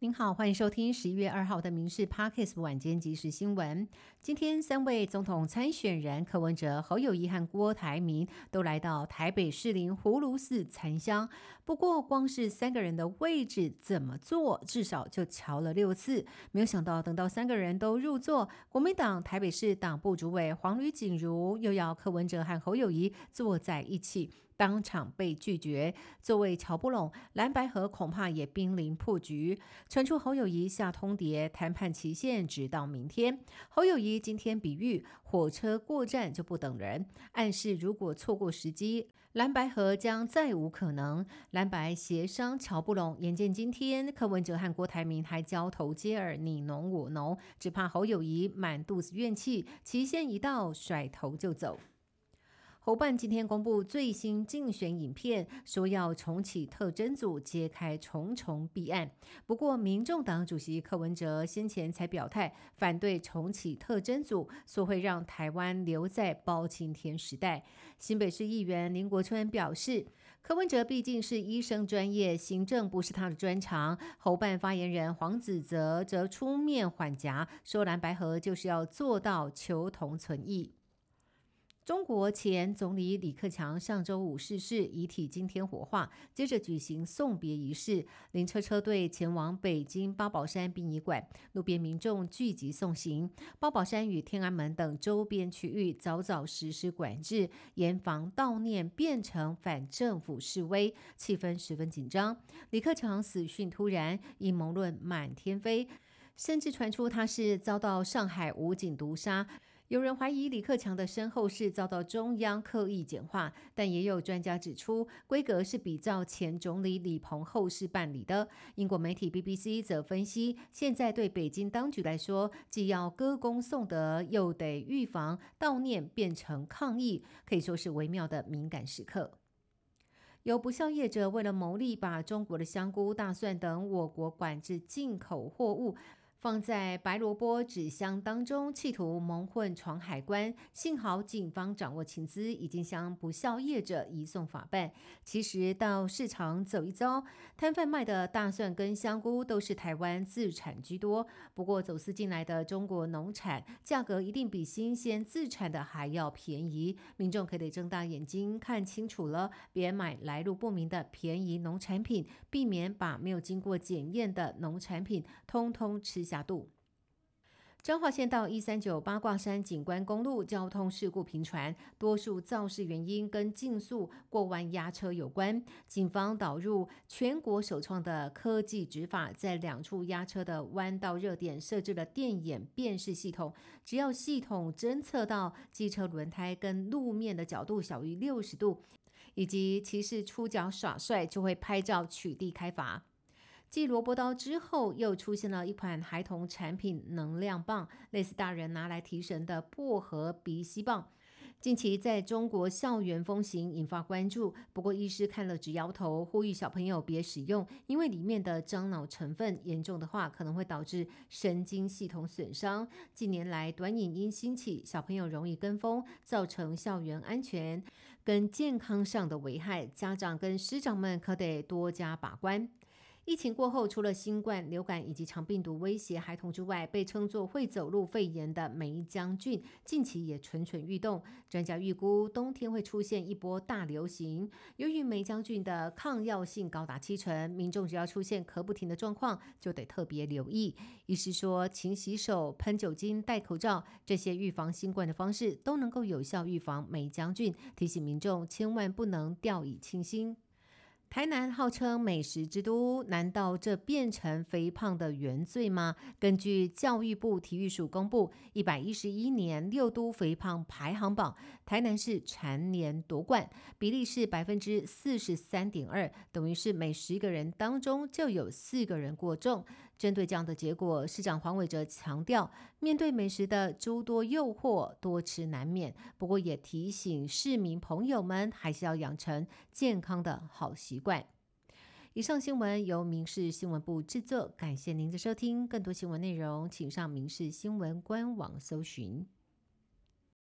您好，欢迎收听十一月二号的《民事 Parkes 晚间即时新闻》。今天，三位总统参选人柯文哲、侯友谊和郭台铭都来到台北士林葫芦寺参香。不过，光是三个人的位置怎么坐，至少就瞧了六次。没有想到，等到三个人都入座，国民党台北市党部主委黄吕锦如又要柯文哲和侯友谊坐在一起。当场被拒绝，座位瞧不拢，蓝白河恐怕也濒临破局。传出侯友谊下通牒，谈判期限直到明天。侯友谊今天比喻火车过站就不等人，暗示如果错过时机，蓝白河将再无可能。蓝白协商瞧不拢，眼见今天柯文哲和郭台铭还交头接耳，你侬我侬，只怕侯友谊满肚子怨气，期限一到甩头就走。侯办今天公布最新竞选影片，说要重启特侦组，揭开重重弊案。不过，民众党主席柯文哲先前才表态反对重启特侦组，说会让台湾留在包青天时代。新北市议员林国春表示，柯文哲毕竟是医生专业，行政不是他的专长。侯办发言人黄子泽则出面缓颊，说蓝白河就是要做到求同存异。中国前总理李克强上周五逝世，遗体今天火化，接着举行送别仪式。灵车车队前往北京八宝山殡仪馆，路边民众聚集送行。八宝山与天安门等周边区域早早实施管制，严防悼念变成反政府示威，气氛十分紧张。李克强死讯突然，阴谋论满天飞，甚至传出他是遭到上海武警毒杀。有人怀疑李克强的身后事遭到中央刻意简化，但也有专家指出，规格是比照前总理李鹏后事办理的。英国媒体 BBC 则分析，现在对北京当局来说，既要歌功颂德，又得预防悼念变成抗议，可以说是微妙的敏感时刻。有不孝业者为了牟利，把中国的香菇、大蒜等我国管制进口货物。放在白萝卜、纸箱当中，企图蒙混闯海关。幸好警方掌握情资，已经将不孝业者移送法办。其实到市场走一遭，摊贩卖的大蒜跟香菇都是台湾自产居多。不过走私进来的中国农产，价格一定比新鲜自产的还要便宜。民众可得睁大眼睛看清楚了，别买来路不明的便宜农产品，避免把没有经过检验的农产品通通吃。下度，彰化县到一三九八卦山景观公路交通事故频传，多数肇事原因跟竞速过弯压车有关。警方导入全国首创的科技执法，在两处压车的弯道热点设置了电眼辨识系统，只要系统侦测到机车轮胎跟路面的角度小于六十度，以及骑士出脚耍帅，就会拍照取缔开罚。继萝卜刀之后，又出现了一款孩童产品——能量棒，类似大人拿来提神的薄荷鼻吸棒。近期在中国校园风行，引发关注。不过医师看了直摇头，呼吁小朋友别使用，因为里面的樟脑成分严重的话，可能会导致神经系统损伤。近年来短影音兴起，小朋友容易跟风，造成校园安全跟健康上的危害，家长跟师长们可得多加把关。疫情过后，除了新冠、流感以及肠病毒威胁孩童之外，被称作会走路肺炎的梅将菌近期也蠢蠢欲动。专家预估，冬天会出现一波大流行。由于梅将军的抗药性高达七成，民众只要出现咳不停的状况，就得特别留意。医师说，勤洗手、喷酒精、戴口罩，这些预防新冠的方式都能够有效预防梅将军。提醒民众千万不能掉以轻心。台南号称美食之都，难道这变成肥胖的原罪吗？根据教育部体育署公布一百一十一年六都肥胖排行榜，台南市蝉联夺冠，比例是百分之四十三点二，等于是每十个人当中就有四个人过重。针对这样的结果，市长黄伟哲强调，面对美食的诸多诱惑，多吃难免。不过也提醒市民朋友们，还是要养成健康的好习惯。以上新闻由民事新闻部制作，感谢您的收听。更多新闻内容，请上民事新闻官网搜寻。